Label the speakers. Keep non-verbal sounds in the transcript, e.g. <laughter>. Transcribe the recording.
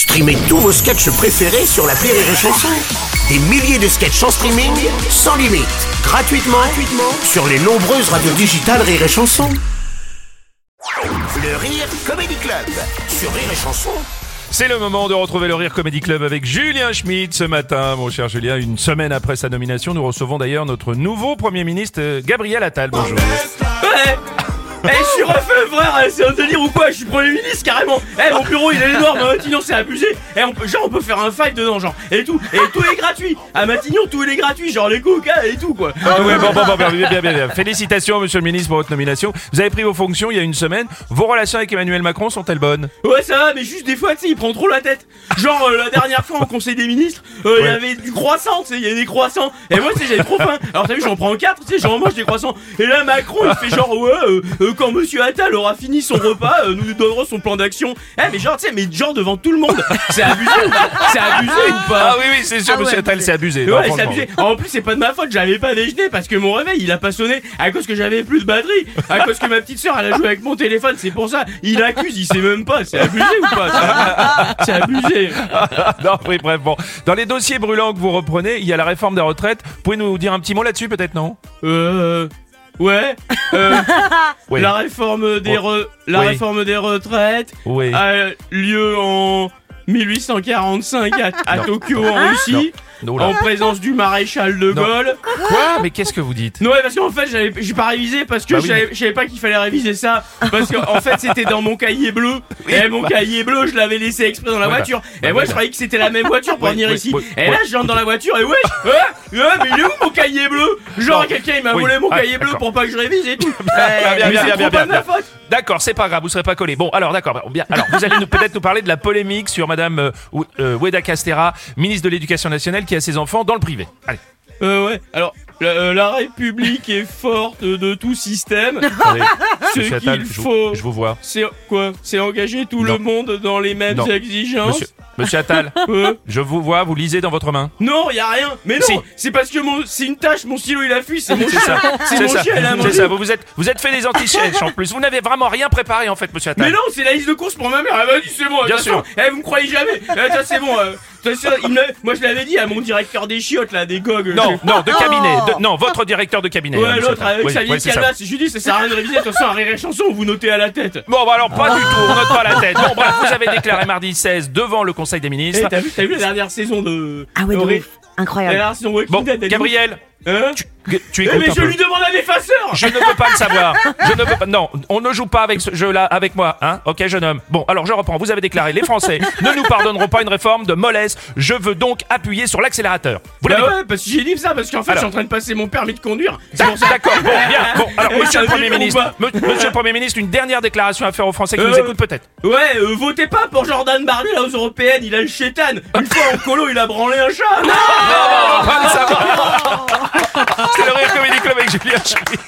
Speaker 1: Streamez tous vos sketchs préférés sur la Rire et Chanson. Des milliers de sketchs en streaming, sans limite, gratuitement, gratuitement sur les nombreuses radios digitales Rire et Chanson. Le Rire Comedy Club sur Rire et Chanson.
Speaker 2: C'est le moment de retrouver le Rire Comedy Club avec Julien Schmidt ce matin. Mon cher Julien, une semaine après sa nomination, nous recevons d'ailleurs notre nouveau Premier ministre, euh, Gabriel Attal. Bonjour.
Speaker 3: Ouais Eh, je suis refait, frère, eh, c'est un délire ou quoi Je suis premier ministre carrément. Eh, mon bureau il est énorme, à Matignon c'est abusé. Eh, on peut, genre on peut faire un fight dedans, genre, et tout, et tout est gratuit. À Matignon tout est gratuit, genre les coca et tout quoi.
Speaker 2: Ah ouais, bon, bon, bon, bien, bien, bien, bien. Félicitations, monsieur le ministre, pour votre nomination. Vous avez pris vos fonctions il y a une semaine. Vos relations avec Emmanuel Macron sont-elles bonnes?
Speaker 3: Ouais, ça va, mais juste des fois, tu sais, il prend trop la tête. Genre, euh, la dernière fois au conseil des ministres, euh, il y avait du croissant, tu sais, il y a des croissants. Et moi, tu sais, j'avais trop faim. Alors t'as vu, j'en prends 4, tu sais, j'en mange des croissants. Et là, Macron, il fait genre, ouais, euh, euh, quand monsieur Attal aura fini son repas, euh, nous lui donnerons son plan d'action Eh, mais genre, tu sais, mais genre devant tout le monde C'est abusé ou pas? C'est abusé ou pas?
Speaker 2: Ah oui, oui, c'est sûr, monsieur Attal, c'est abusé.
Speaker 3: Ouais, c'est abusé. En plus, c'est pas de ma faute, j'avais pas déjeuné parce que mon réveil il a pas sonné à cause que j'avais plus de batterie, à cause que ma petite soeur elle a joué avec mon téléphone, c'est pour ça. Il accuse, il sait même pas, c'est abusé ou pas? C'est abusé. <laughs>
Speaker 2: non, oui, bref, bon. Dans les dossiers brûlants que vous reprenez, il y a la réforme des retraites. Vous pouvez nous dire un petit mot là-dessus, peut-être, non?
Speaker 3: Euh. Ouais. Euh,
Speaker 2: Oui.
Speaker 3: La réforme des re- la
Speaker 2: Oui.
Speaker 3: réforme des retraites
Speaker 2: Oui.
Speaker 3: a lieu en 1845 à, à
Speaker 2: Non.
Speaker 3: Tokyo en Russie,
Speaker 2: Non,
Speaker 3: en présence du maréchal de. Gaulle.
Speaker 2: Quoi? Mais qu'est-ce que vous dites?
Speaker 3: Non, ouais, parce qu'en fait, j'avais, j'ai pas révisé parce que
Speaker 2: Bah
Speaker 3: je,
Speaker 2: oui,
Speaker 3: savais, pas qu'il fallait réviser ça. Parce qu'en en fait, c'était dans mon cahier bleu. <laughs> et mon cahier bleu, je l'avais laissé exprès dans la
Speaker 2: Voilà.
Speaker 3: voiture. Et
Speaker 2: Bah
Speaker 3: moi,
Speaker 2: oui,
Speaker 3: je
Speaker 2: bah.
Speaker 3: croyais que c'était la même voiture pour venir ici. et là, je rentre dans la voiture et wesh, ah, ah, mais il est où mon cahier bleu? Genre, quelqu'un, il m'a
Speaker 2: Oui.
Speaker 3: volé mon
Speaker 2: Ah,
Speaker 3: cahier bleu
Speaker 2: d'accord.
Speaker 3: pour pas que je révise et tout.
Speaker 2: D'accord, c'est pas grave, vous serez pas collé. Bon, alors d'accord, bah, bien. Alors, vous allez peut-être nous parler de la polémique sur Madame euh, Ou- euh, Weda Castera, ministre de l'Éducation nationale, qui a ses enfants dans le privé. Allez.
Speaker 3: Euh, ouais, alors, la, euh, la République est forte de tout système. <laughs> Ce qu'il
Speaker 2: je, vous-
Speaker 3: faut,
Speaker 2: je vous vois.
Speaker 3: c'est quoi? C'est engager tout
Speaker 2: Non.
Speaker 3: le monde dans les mêmes
Speaker 2: Non.
Speaker 3: exigences?
Speaker 2: Monsieur, Monsieur Attal, <laughs>
Speaker 3: Euh,
Speaker 2: je vous vois, vous lisez dans votre main.
Speaker 3: Non, y a rien. Mais non,
Speaker 2: Si.
Speaker 3: c'est parce que mon, c'est une tâche. Mon stylo il a fui. C'est mon
Speaker 2: C'est
Speaker 3: chien.
Speaker 2: ça,
Speaker 3: C'est mon
Speaker 2: ça,
Speaker 3: chien. A
Speaker 2: c'est
Speaker 3: mangé.
Speaker 2: ça. Vous vous êtes, vous êtes fait des anti-chèches en plus. Vous n'avez vraiment rien préparé en fait, Monsieur Attal.
Speaker 3: Mais non, c'est la liste de courses pour ma mère. Elle m'a dit c'est bon.
Speaker 2: Bien
Speaker 3: attention. Eh, vous me croyez jamais. Eh, ça c'est bon. euh, ça, il me- moi je l'avais dit à mon directeur des chiottes là, des gogues.
Speaker 2: Non,
Speaker 3: je-
Speaker 2: non, de cabinet. de- non, votre directeur de cabinet. hein,
Speaker 3: Ouais,
Speaker 2: monsieur
Speaker 3: l'autre avec
Speaker 2: Oui,
Speaker 3: calvasse. Je lui dis ça sert à rien de réviser. De toute façon, un rire et chanson, vous notez à la tête.
Speaker 2: Bon, bah alors pas du tout, on note pas la tête. Bon, bref, vous avez déclaré mardi 16 devant le Conseil des
Speaker 3: Eh,
Speaker 2: ministres.
Speaker 3: t'as vu, t'as vu la dernière saison de.
Speaker 4: Ah ouais, de ouf.
Speaker 3: La
Speaker 4: Incroyable.
Speaker 3: dernière saison Walking
Speaker 2: Bon,
Speaker 3: Dead.
Speaker 2: Gabriel.
Speaker 3: Hein
Speaker 2: tu, tu
Speaker 3: Eh,
Speaker 2: écoutes
Speaker 3: mais
Speaker 2: un
Speaker 3: je
Speaker 2: peu.
Speaker 3: lui demande un effaceur.
Speaker 2: Je ne veux pas le savoir. Je ne veux pas. Non, on ne joue pas avec ce jeu-là avec moi, hein Ok, jeune homme. Bon, alors je reprends. Vous avez déclaré les Français <laughs> ne nous pardonneront pas une réforme de mollesse. Je veux donc appuyer sur l'accélérateur. Vous
Speaker 3: Bah
Speaker 2: l'avez
Speaker 3: ouais, parce que j'ai dit ça, parce qu'en fait,
Speaker 2: Alors.
Speaker 3: je suis en train de passer mon permis de conduire.
Speaker 2: D'accord, bon, bien. Bon, <laughs> alors, monsieur le Premier ministre, monsieur le <laughs> Premier ministre, une dernière déclaration à faire aux Français qui
Speaker 3: Euh,
Speaker 2: nous écoutent peut-être.
Speaker 3: Ouais, euh, votez pas pour Jordan Bardella là aux européennes, il a le chétan. Une fois en colo, il a branlé un chat. Non
Speaker 2: On va le savoir. C'est le Rire Comedy Club avec Julien Schmitt.